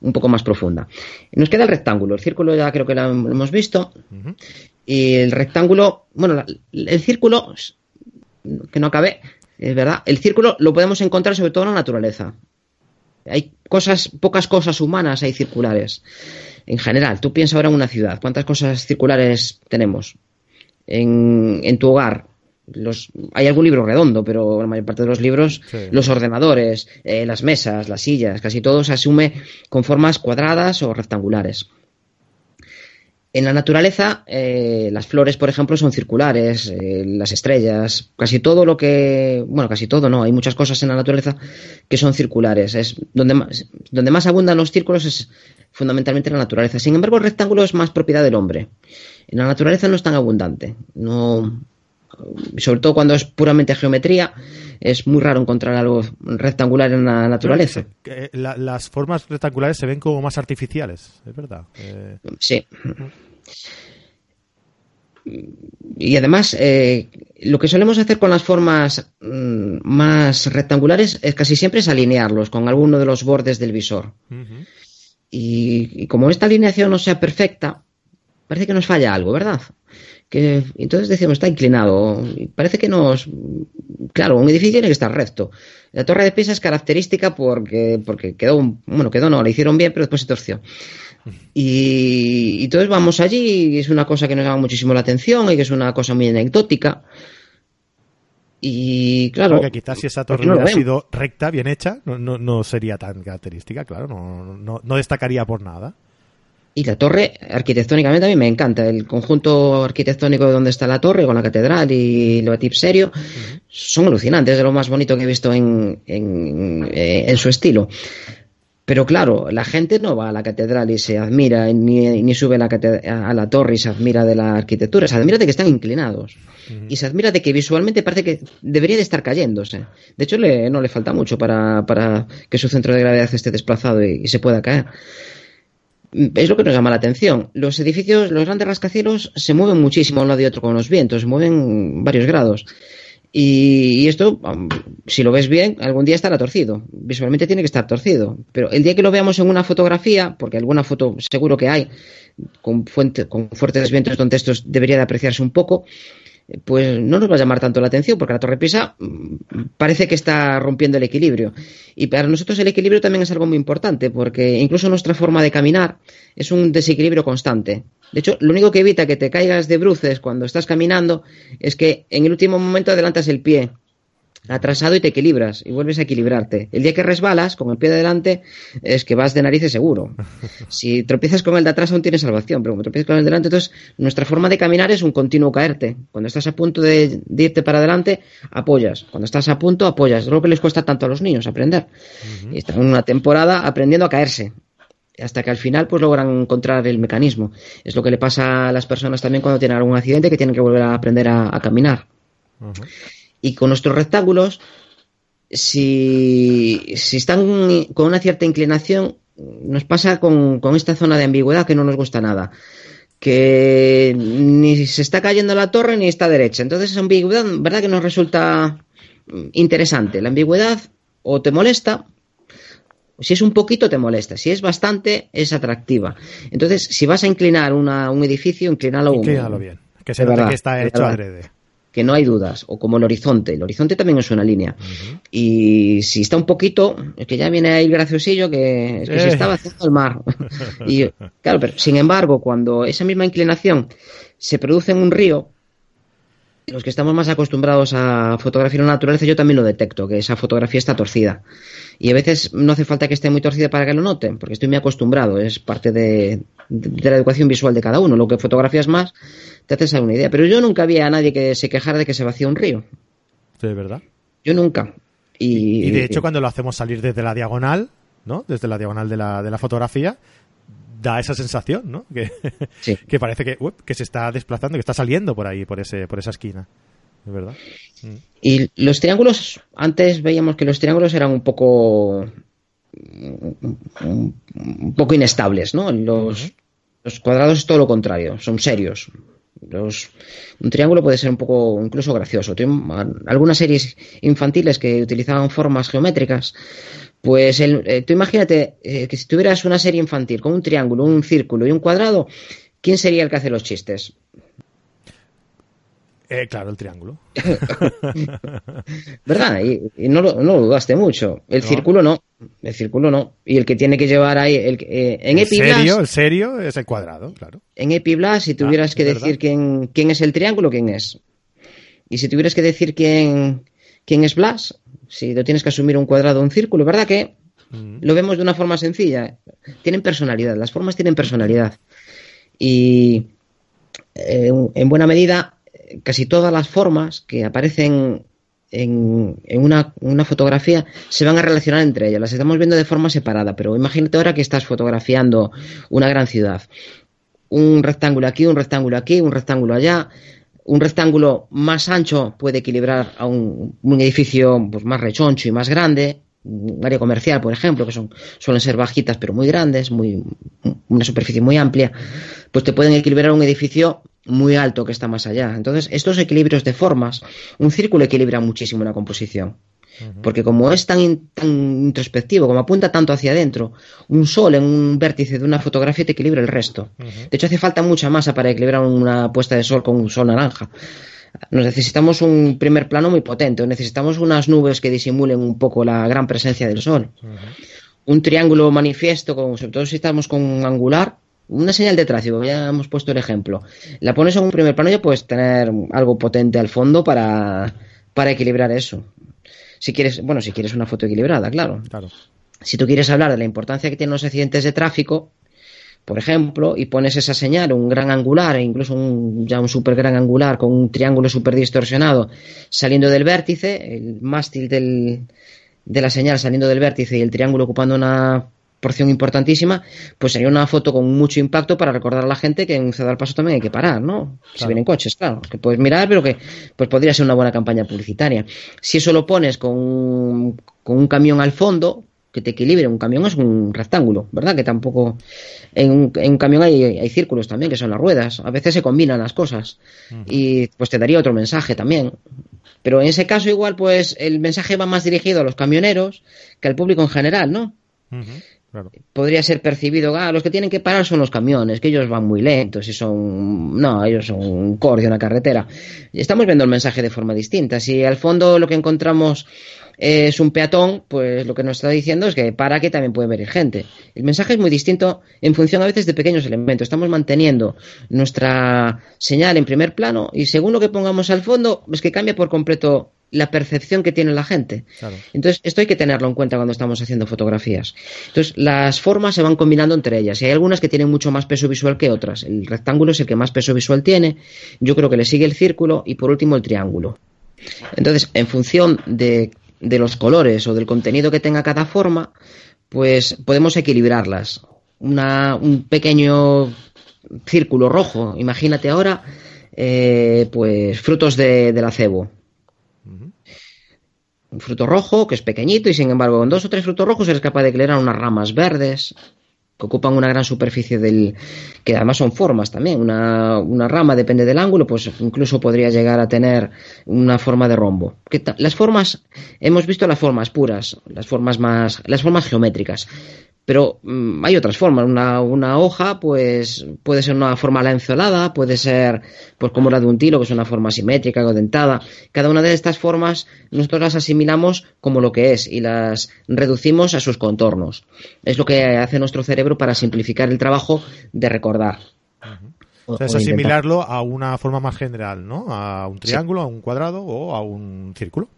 un poco más profunda. Nos queda el rectángulo. El círculo ya creo que lo hemos visto. Y el rectángulo, bueno, el círculo, que no acabe, es verdad, el círculo lo podemos encontrar sobre todo en la naturaleza. Hay cosas, pocas cosas humanas hay circulares. En general, tú piensas ahora en una ciudad, ¿cuántas cosas circulares tenemos? En, en tu hogar, hay algún libro redondo, pero la mayor parte de los libros, los ordenadores, eh, las mesas, las sillas, casi todo se asume con formas cuadradas o rectangulares. En la naturaleza, eh, las flores, por ejemplo, son circulares, eh, las estrellas, casi todo lo que, bueno, casi todo, no, hay muchas cosas en la naturaleza que son circulares. Es donde más, donde más abundan los círculos es fundamentalmente en la naturaleza. Sin embargo, el rectángulo es más propiedad del hombre. En la naturaleza no es tan abundante. No, sobre todo cuando es puramente geometría, es muy raro encontrar algo rectangular en la naturaleza. las formas rectangulares se ven como más artificiales, es verdad. Eh, sí. Y además, eh, lo que solemos hacer con las formas mm, más rectangulares es casi siempre es alinearlos con alguno de los bordes del visor. y, como esta alineación no sea perfecta, parece que nos falla algo, ¿verdad? Que entonces decíamos está inclinado. Y parece que nos. Claro, un edificio tiene que estar recto. La torre de Pisa es característica porque, porque quedó. Bueno, quedó no, la hicieron bien, pero después se torció. Y, entonces vamos allí y es una cosa que nos llama muchísimo la atención y que es una cosa muy anecdótica. Y claro. Porque quizás si esa torre hubiera sido recta, bien hecha, no, no, no, sería tan característica, claro, no, no, no destacaría por nada. Y la torre, arquitectónicamente, a mí me encanta. El conjunto arquitectónico de donde está la torre, con la catedral y lo serio, son alucinantes, es de lo más bonito que he visto en, en, eh, en, su estilo. Pero claro, la gente no va a la catedral y se admira, ni, ni sube a la, a la torre y se admira de la arquitectura, se admira de que están inclinados. Y se admira de que visualmente parece que debería de estar cayéndose. De hecho, le, no le falta mucho para, para, que su centro de gravedad esté desplazado y, y se pueda caer es lo que nos llama la atención. Los edificios, los grandes rascacielos se mueven muchísimo a un lado y otro con los vientos, se mueven varios grados. Y, esto, si lo ves bien, algún día estará torcido. Visualmente tiene que estar torcido. Pero el día que lo veamos en una fotografía, porque alguna foto seguro que hay, con, fuente, con fuertes vientos donde esto debería de apreciarse un poco, pues no nos va a llamar tanto la atención porque la Torre Pisa mm, parece que está rompiendo el equilibrio. Y para nosotros el equilibrio también es algo muy importante porque incluso nuestra forma de caminar es un desequilibrio constante. De hecho, lo único que evita que te caigas de bruces cuando estás caminando es que en el último momento adelantas el pie atrasado y te equilibras y vuelves a equilibrarte. El día que resbalas con el pie de adelante es que vas de narices seguro. Si tropiezas con el de atrás aún tienes salvación, pero como tropiezas con el de adelante, entonces nuestra forma de caminar es un continuo caerte. Cuando estás a punto de, irte para adelante, apoyas. Cuando estás a punto, apoyas. Es lo que les cuesta tanto a los niños aprender. Y están una temporada aprendiendo a caerse hasta que al final pues logran encontrar el mecanismo. Es lo que le pasa a las personas también cuando tienen algún accidente que tienen que volver a aprender a, caminar. Y con nuestros rectángulos, si, si están con una cierta inclinación, nos pasa con, con esta zona de ambigüedad que no nos gusta nada que ni se está cayendo la torre ni está derecha. Entonces esa ambigüedad, ¿verdad que nos resulta interesante? La ambigüedad o te molesta, si es un poquito te molesta, si es bastante es atractiva. Entonces, si vas a inclinar una, un edificio, inclínalo, inclínalo bien, que se note que está hecho adrede que no hay dudas, o como el horizonte. El horizonte también es una línea. Y si está un poquito, es que ya viene ahí el graciosillo que, que se eh. está vaciando el mar. y claro, pero sin embargo, cuando esa misma inclinación se produce en un río, los que estamos más acostumbrados a fotografiar la naturaleza, yo también lo detecto, que esa fotografía está torcida. Y a veces no hace falta que esté muy torcida para que lo noten, porque estoy muy acostumbrado, es parte de, de la educación visual de cada uno. Lo que fotografías más, te haces una idea. Pero yo nunca vi a nadie que se quejara de que se vacía un río. ¿De verdad? Yo nunca. Y, de hecho, cuando lo hacemos salir desde la diagonal, ¿no? Desde la diagonal de la, de la fotografía, da esa sensación, ¿no? Que, que parece que, que se está desplazando, que está saliendo por ahí, por, ese, por esa esquina. ¿De verdad? Mm. Y los triángulos, antes veíamos que los triángulos eran un poco un poco inestables, ¿no? Los, los cuadrados es todo lo contrario, son serios. Los, un triángulo puede ser un poco incluso gracioso. Algunas series infantiles que utilizaban formas geométricas, pues el, eh, tú imagínate eh, que si tuvieras una serie infantil con un triángulo, un círculo y un cuadrado, ¿quién sería el que hace los chistes? Eh, claro, el triángulo. ¿Verdad? Y, no, lo, no, dudaste mucho. El círculo no. El círculo no. Y el que tiene que llevar ahí. El, eh, en el serio, el serio es el cuadrado, claro. En Epiblas, si tuvieras ah, que decir quién, quién es el triángulo, quién es. Y si tuvieras que decir quién, quién es Blas, si lo tienes que asumir un cuadrado o un círculo, ¿verdad que mm. lo vemos de una forma sencilla? Tienen personalidad, las formas tienen personalidad. Y eh, en buena medida casi todas las formas que aparecen en, una, fotografía se van a relacionar entre ellas. Las estamos viendo de forma separada, pero imagínate ahora que estás fotografiando una gran ciudad. Un rectángulo aquí, un rectángulo aquí, un rectángulo allá. Un rectángulo más ancho puede equilibrar a un, edificio pues, más rechoncho y más grande. Un área comercial, por ejemplo, que son, suelen ser bajitas pero muy grandes, muy, una superficie muy amplia, pues te pueden equilibrar un edificio muy alto que está más allá. Entonces, estos equilibrios de formas, un círculo equilibra muchísimo una composición. Porque como es tan, tan introspectivo, como apunta tanto hacia adentro, un sol en un vértice de una fotografía te equilibra el resto. De hecho, hace falta mucha masa para equilibrar una puesta de sol con un sol naranja. Nos necesitamos un primer plano muy potente, o necesitamos unas nubes que disimulen un poco la gran presencia del sol. Un triángulo manifiesto, sobre todo si estamos con un angular, una señal de tráfico, ya hemos puesto el ejemplo. La pones en un primer plano y puedes tener algo potente al fondo para, para equilibrar eso. Si quieres, bueno, si quieres una foto equilibrada, claro. Claro. Si tú quieres hablar de la importancia que tienen los accidentes de tráfico, por ejemplo, y pones esa señal, un gran angular, e incluso un, ya un super gran angular con un triángulo super distorsionado saliendo del vértice, el mástil del, de la señal saliendo del vértice y el triángulo ocupando una porción importantísima, pues sería una foto con mucho impacto para recordar a la gente que en un al paso también hay que parar, ¿no? Si vienen coches, claro, que puedes mirar, pero que pues podría ser una buena campaña publicitaria. Si eso lo pones con, con un camión al fondo, que te equilibre. Un camión es un rectángulo, ¿verdad? Que tampoco. En un, en un camión hay, hay, círculos también, que son las ruedas. A veces se combinan las cosas. Y pues te daría otro mensaje también. Pero en ese caso, igual, pues el mensaje va más dirigido a los camioneros que al público en general, ¿no? Podría ser percibido, ah, los que tienen que parar son los camiones, que ellos van muy lentos y son, no, ellos son un cordio en la carretera. Estamos viendo el mensaje de forma distinta. Si al fondo lo que encontramos es un peatón, pues lo que nos está diciendo es que para que también puede venir gente. El mensaje es muy distinto en función a veces de pequeños elementos. Estamos manteniendo nuestra señal en primer plano y según lo que pongamos al fondo, es que cambia por completo la percepción que tiene la gente. Entonces, esto hay que tenerlo en cuenta cuando estamos haciendo fotografías. Entonces, las formas se van combinando entre ellas y hay algunas que tienen mucho más peso visual que otras. El rectángulo es el que más peso visual tiene, yo creo que le sigue el círculo y por último el triángulo. Entonces, en función de, de los colores o del contenido que tenga cada forma, pues podemos equilibrarlas. Una, un pequeño círculo rojo, imagínate ahora, eh, pues frutos de, del acebo un fruto rojo que es pequeñito y sin embargo con dos o tres frutos rojos eres capaz de equilibrar unas ramas verdes que ocupan una gran superficie del que además son formas también. Una, una rama depende del ángulo pues incluso podría llegar a tener una forma de rombo. Las formas hemos visto las formas puras las formas más las formas geométricas pero mm, hay otras formas. Una, una, hoja, pues, puede ser una forma lanceolada, puede ser, pues, como la de un tiro, que es una forma simétrica o dentada. Cada una de estas formas nosotros las asimilamos como lo que es y las reducimos a sus contornos. Es lo que hace nuestro cerebro para simplificar el trabajo de recordar. o, sea, es asimilarlo a una forma más general, ¿no? A un triángulo, a un cuadrado o a un círculo.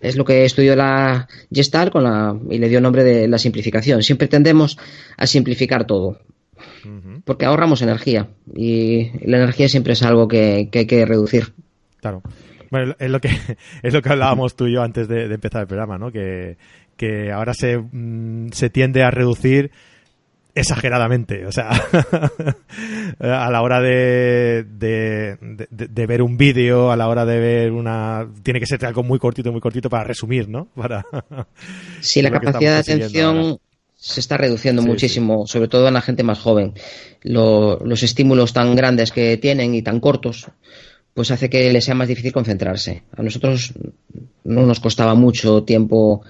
Es lo que estudió la Gestalt con la, y le dio nombre de la simplificación. Siempre tendemos a simplificar todo. Porque ahorramos energía. Y la energía siempre es algo que, hay que reducir. Claro. Bueno, es lo que, es lo que hablábamos tú y yo antes de, empezar el programa, ¿no? Que, que ahora se, mm, se tiende a reducir exageradamente. O sea, a la hora de, de, de, ver un vídeo, a la hora de ver una... Tiene que ser algo muy cortito, muy cortito para resumir, ¿no? Para... Sí, la capacidad de atención se está reduciendo muchísimo, sobre todo en la gente más joven. los estímulos tan grandes que tienen y tan cortos, pues hace que les sea más difícil concentrarse. A nosotros no nos costaba mucho tiempo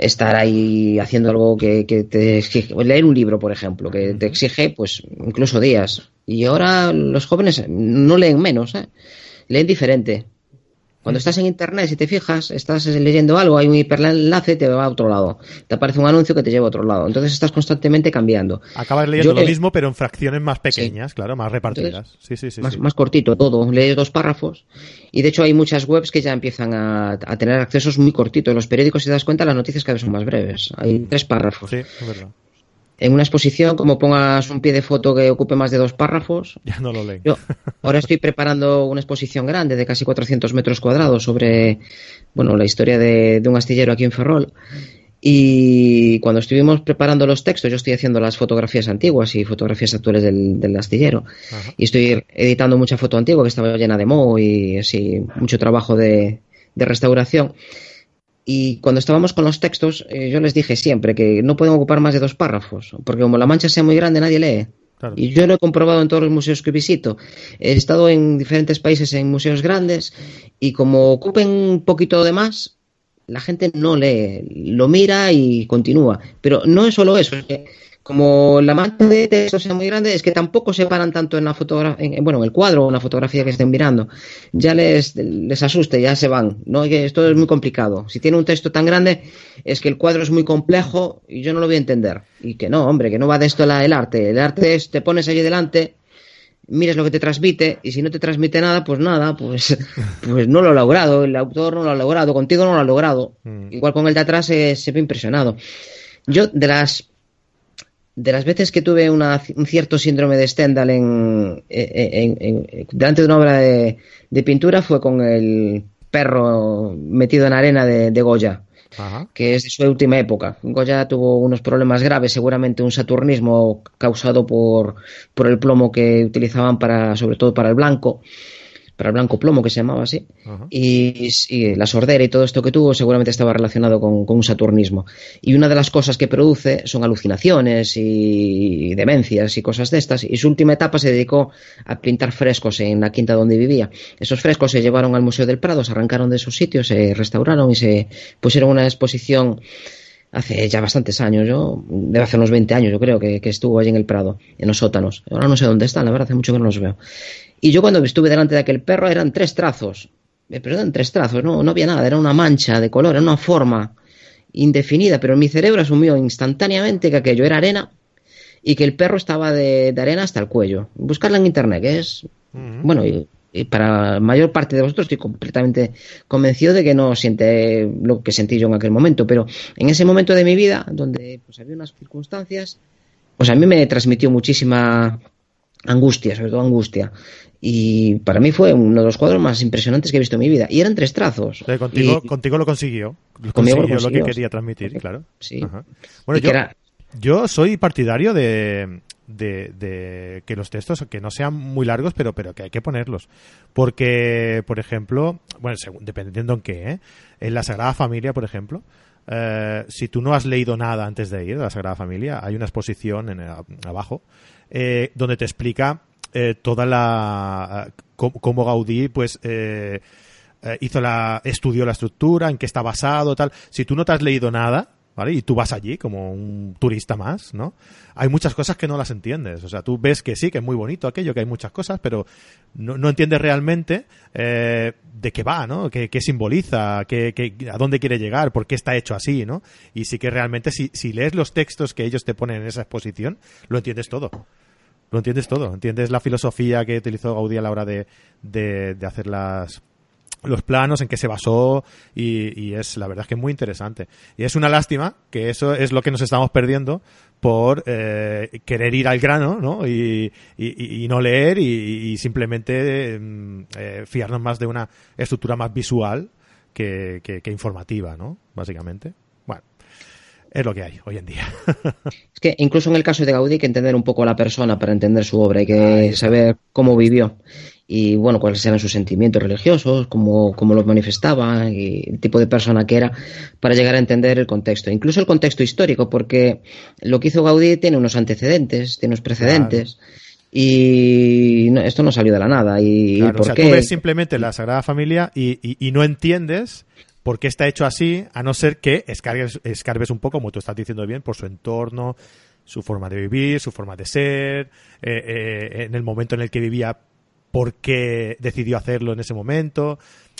estar ahí haciendo algo que, te exige, leer un libro, por ejemplo, que te exige pues incluso días. Y ahora los jóvenes no leen menos, ¿eh? leen diferente. Cuando estás en internet, si te fijas, estás leyendo algo, hay un hiperenlace, te va a otro lado. Te aparece un anuncio que te lleva a otro lado. Entonces estás constantemente cambiando. Acabas leyendo lo mismo, pero en fracciones más pequeñas, claro, más repartidas. sí, sí, sí, más, más, cortito todo. Lees dos párrafos. Y de hecho hay muchas webs que ya empiezan a, tener accesos muy cortitos. En los periódicos, si te das cuenta, las noticias cada vez son más breves. Hay tres párrafos. Sí, es verdad en una exposición, como pongas un pie de foto que ocupe más de dos párrafos. Ya no lo leo. Yo ahora estoy preparando una exposición grande de casi 400 metros cuadrados sobre, bueno, la historia de, un astillero aquí en Ferrol. Y cuando estuvimos preparando los textos, yo estoy haciendo las fotografías antiguas y fotografías actuales del, astillero. Y estoy editando mucha foto antigua que estaba llena de moho y así, mucho trabajo de, de restauración. Y cuando estábamos con los textos, eh, yo les dije siempre que no pueden ocupar más de dos párrafos, porque como la mancha sea muy grande, nadie lee. Y yo lo he comprobado en todos los museos que visito. He estado en diferentes países en museos grandes y como ocupen un poquito de más, la gente no lee, lo mira y continúa. Pero no es solo eso, es que como la mancha de texto sea muy grande, es que tampoco se paran tanto en la fotografía, bueno, en el cuadro o en la fotografía que estén mirando. Ya les, les asuste, ya se van. ¿no? Esto es muy complicado. Si tiene un texto tan grande, es que el cuadro es muy complejo y yo no lo voy a entender. Y que no, hombre, que no va de esto el arte. El arte es, te pones allí delante, mires lo que te transmite y si no te transmite nada, pues nada, pues, pues no lo ha logrado. El autor no lo ha logrado, contigo no lo ha logrado. Mm. Igual con el de atrás se, se ve impresionado. Yo, de las de las veces que tuve un cierto síndrome de Stendhal en, delante de una obra de, pintura fue con el perro metido en arena de, Goya, que es de su última época. Goya tuvo unos problemas graves, seguramente un saturnismo causado por, por el plomo que utilizaban para, sobre todo para el blanco para el blanco plomo, que se llamaba así, y, la sordera y todo esto que tuvo seguramente estaba relacionado con, un saturnismo. Y una de las cosas que produce son alucinaciones y, demencias y cosas de estas, y su última etapa se dedicó a pintar frescos en la quinta donde vivía. Esos frescos se llevaron al Museo del Prado, se arrancaron de esos sitios, se restauraron y se pusieron una exposición hace ya bastantes años, yo, debe hacer unos 20 años, yo creo, que, que, estuvo allí en el Prado, en los sótanos. Ahora no sé dónde están, la verdad, hace mucho que no los veo. Y yo cuando estuve delante de aquel perro eran tres trazos. Eh, pero eran tres trazos, no, no había nada, era una mancha de color, era una forma indefinida, pero mi cerebro asumió instantáneamente que aquello era arena y que el perro estaba de, arena hasta el cuello. Buscarla en internet, que es, bueno, y, para la mayor parte de vosotros estoy completamente convencido de que no siente lo que sentí yo en aquel momento, pero en ese momento de mi vida, donde pues, había unas circunstancias, pues a mí me transmitió muchísima angustia, sobre todo angustia. Y para mí fue uno de los cuadros más impresionantes que he visto en mi vida. Y eran tres trazos. contigo, contigo lo consiguió. Lo consiguió lo, que quería transmitir, claro. Sí. Bueno, yo, yo soy partidario de, de, que los textos que no sean muy largos, pero, pero que hay que ponerlos. Porque, por ejemplo, bueno, dependiendo en qué, ¿eh? en la Sagrada Familia, por ejemplo, eh, si tú no has leído nada antes de ir a la Sagrada Familia, hay una exposición en abajo eh, donde te explica eh, toda la cómo, Gaudí pues eh, hizo la estudió la estructura, en qué está basado, tal. Si tú no te has leído nada, ¿vale? Y tú vas allí como un turista más, ¿no? Hay muchas cosas que no las entiendes. O sea, tú ves que sí, que es muy bonito aquello, que hay muchas cosas, pero no, no entiendes realmente de qué va, ¿no? ¿Qué, simboliza? Qué, ¿A dónde quiere llegar? ¿Por qué está hecho así, ¿no? Y sí que realmente si, si lees los textos que ellos te ponen en esa exposición, lo entiendes todo lo entiendes todo. Entiendes la filosofía que utilizó Gaudí a la hora de, de, hacer las, los planos, en qué se basó y, es la verdad es que es muy interesante. Y es una lástima que eso es lo que nos estamos perdiendo por eh, querer ir al grano ¿no? y, y, no leer y, simplemente mm, eh, fiarnos más de una estructura más visual que, que informativa, ¿no? básicamente es lo que hay hoy en día. es que incluso en el caso de Gaudí hay que entender un poco a la persona para entender su obra, hay que saber cómo vivió y bueno, cuáles eran sus sentimientos religiosos, cómo, cómo los manifestaba y el tipo de persona que era para llegar a entender el contexto, incluso el contexto histórico, porque lo que hizo Gaudí tiene unos antecedentes, tiene unos precedentes. Y esto no salió de la nada. Y, ¿por o tú ves simplemente la Sagrada Familia y, y no entiendes porque está hecho así, a no ser que escarbes, un poco, como tú estás diciendo bien, por su entorno, su forma de vivir, su forma de ser, eh, eh, en el momento en el que vivía, por qué decidió hacerlo en ese momento.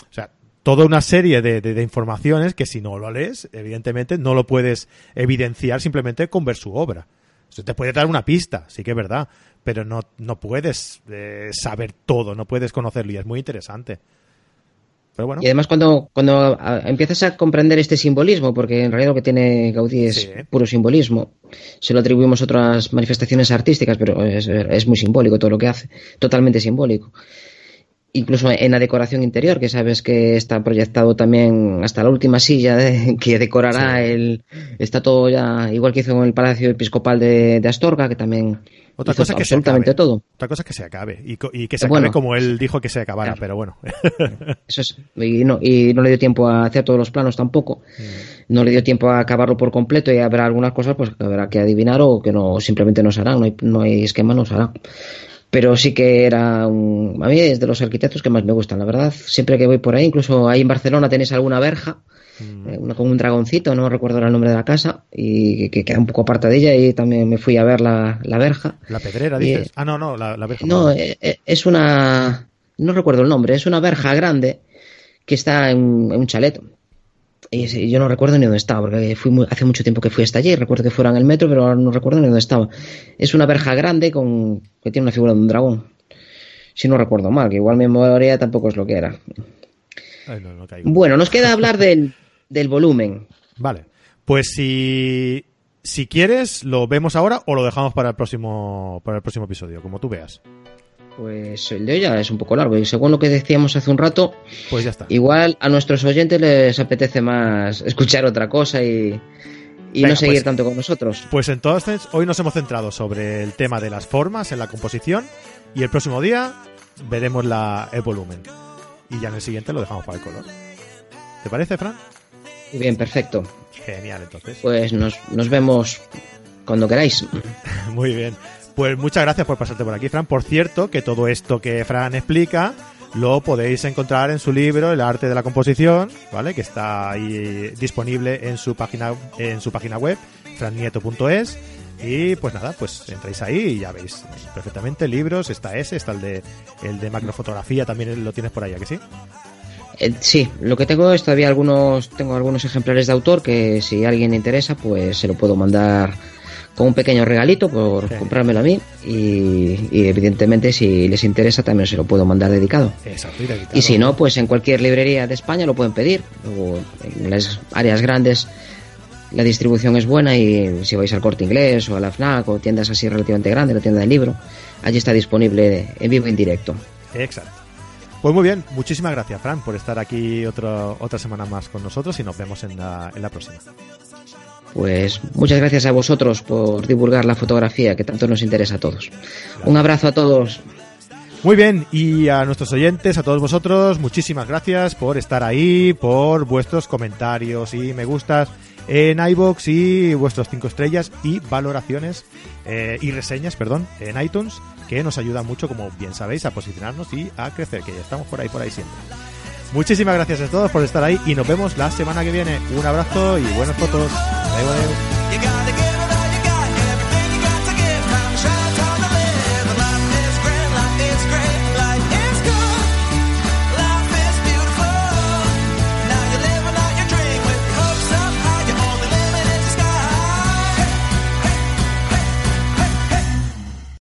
O sea, toda una serie de, informaciones que si no lo lees, evidentemente no lo puedes evidenciar simplemente con ver su obra. Te puede dar una pista, sí que es verdad, pero no, no puedes eh, saber todo, no puedes conocerlo y es muy interesante. Y además cuando, cuando empiezas a comprender este simbolismo, porque en realidad lo que tiene Gaudí es puro simbolismo, se lo atribuimos a otras manifestaciones artísticas, pero es, es, muy simbólico todo lo que hace, totalmente simbólico. Incluso en la decoración interior, que sabes que está proyectado también hasta la última silla que decorará el... Está todo ya, igual que hizo en el Palacio Episcopal de, de Astorga, que también otra cosa que absolutamente todo. Otra cosa que se acabe y, que se acabe como él dijo que se acabara, pero bueno. Eso es. Y no, y no le dio tiempo a hacer todos los planos tampoco. Mm. No le dio tiempo a acabarlo por completo y habrá algunas cosas pues que habrá que adivinar o que no simplemente no se harán. No hay, no hay esquema, no se hará. Pero sí que era un... A mí es de los arquitectos que más me gustan, la verdad. Siempre que voy por ahí, incluso ahí en Barcelona tenéis alguna verja, mm. eh, con un dragoncito, no recuerdo el nombre de la casa, y que, queda un poco aparte de ella, y también me fui a ver la, verja. ¿La pedrera, dices? ah, no, no, la, verja. No, eh, eh, es una... No recuerdo el nombre, es una verja grande que está en, un chalet. Y yo no recuerdo ni dónde estaba, porque fui hace mucho tiempo que fui hasta allí. Recuerdo que fuera en el metro, pero ahora no recuerdo ni dónde estaba. Es una verja grande con que tiene una figura de un dragón. Si no recuerdo mal, que igual mi memoria tampoco es lo que era. bueno, nos queda hablar del, del volumen. Vale. Pues si, si quieres, lo vemos ahora o lo dejamos para el próximo, para el próximo episodio, como tú veas. Pues el de hoy ya es un poco largo y según lo que decíamos hace un rato, pues ya está. Igual a nuestros oyentes les apetece más escuchar otra cosa y, no seguir pues tanto con nosotros. Pues entonces hoy nos hemos centrado sobre el tema de las formas en la composición y el próximo día veremos la, el volumen. Y ya en el siguiente lo dejamos para el color. ¿Te parece, Fran? Muy bien, perfecto. Genial, entonces. Pues nos, nos vemos cuando queráis. Muy bien. Pues muchas gracias por pasarte por aquí, Fran. Por cierto, que todo esto que Fran explica lo podéis encontrar en su libro El arte de la composición, ¿vale? Que está ahí disponible en su página en su página web frannieto.es y pues nada, pues entráis ahí y ya veis perfectamente libros, está ese, está el de el de macrofotografía también lo tienes por ahí, ¿a que sí? Eh, sí, lo que tengo es todavía algunos tengo algunos ejemplares de autor que si alguien interesa, pues se lo puedo mandar con un pequeño regalito por comprármelo a mí y, evidentemente si les interesa también se lo puedo mandar dedicado. y, si no, pues en cualquier librería de España lo pueden pedir. O en las áreas grandes la distribución es buena y si vais al corte inglés o a la FNAC o tiendas así relativamente grandes, la tienda del libro, allí está disponible en vivo en directo. Exacto. Pues muy bien, muchísimas gracias Fran por estar aquí otro, otra semana más con nosotros y nos vemos en la, en la próxima. Pues muchas gracias a vosotros por divulgar la fotografía que tanto nos interesa a todos. Un abrazo a todos. Muy bien, y a nuestros oyentes, a todos vosotros, muchísimas gracias por estar ahí, por vuestros comentarios y me gustas en iBox y vuestros cinco estrellas y valoraciones eh, y reseñas, perdón, en iTunes, que nos ayuda mucho, como bien sabéis, a posicionarnos y a crecer, que ya estamos por ahí, por ahí siempre. Muchísimas gracias a todos por estar ahí y nos vemos la semana que viene. Un abrazo y buenas fotos.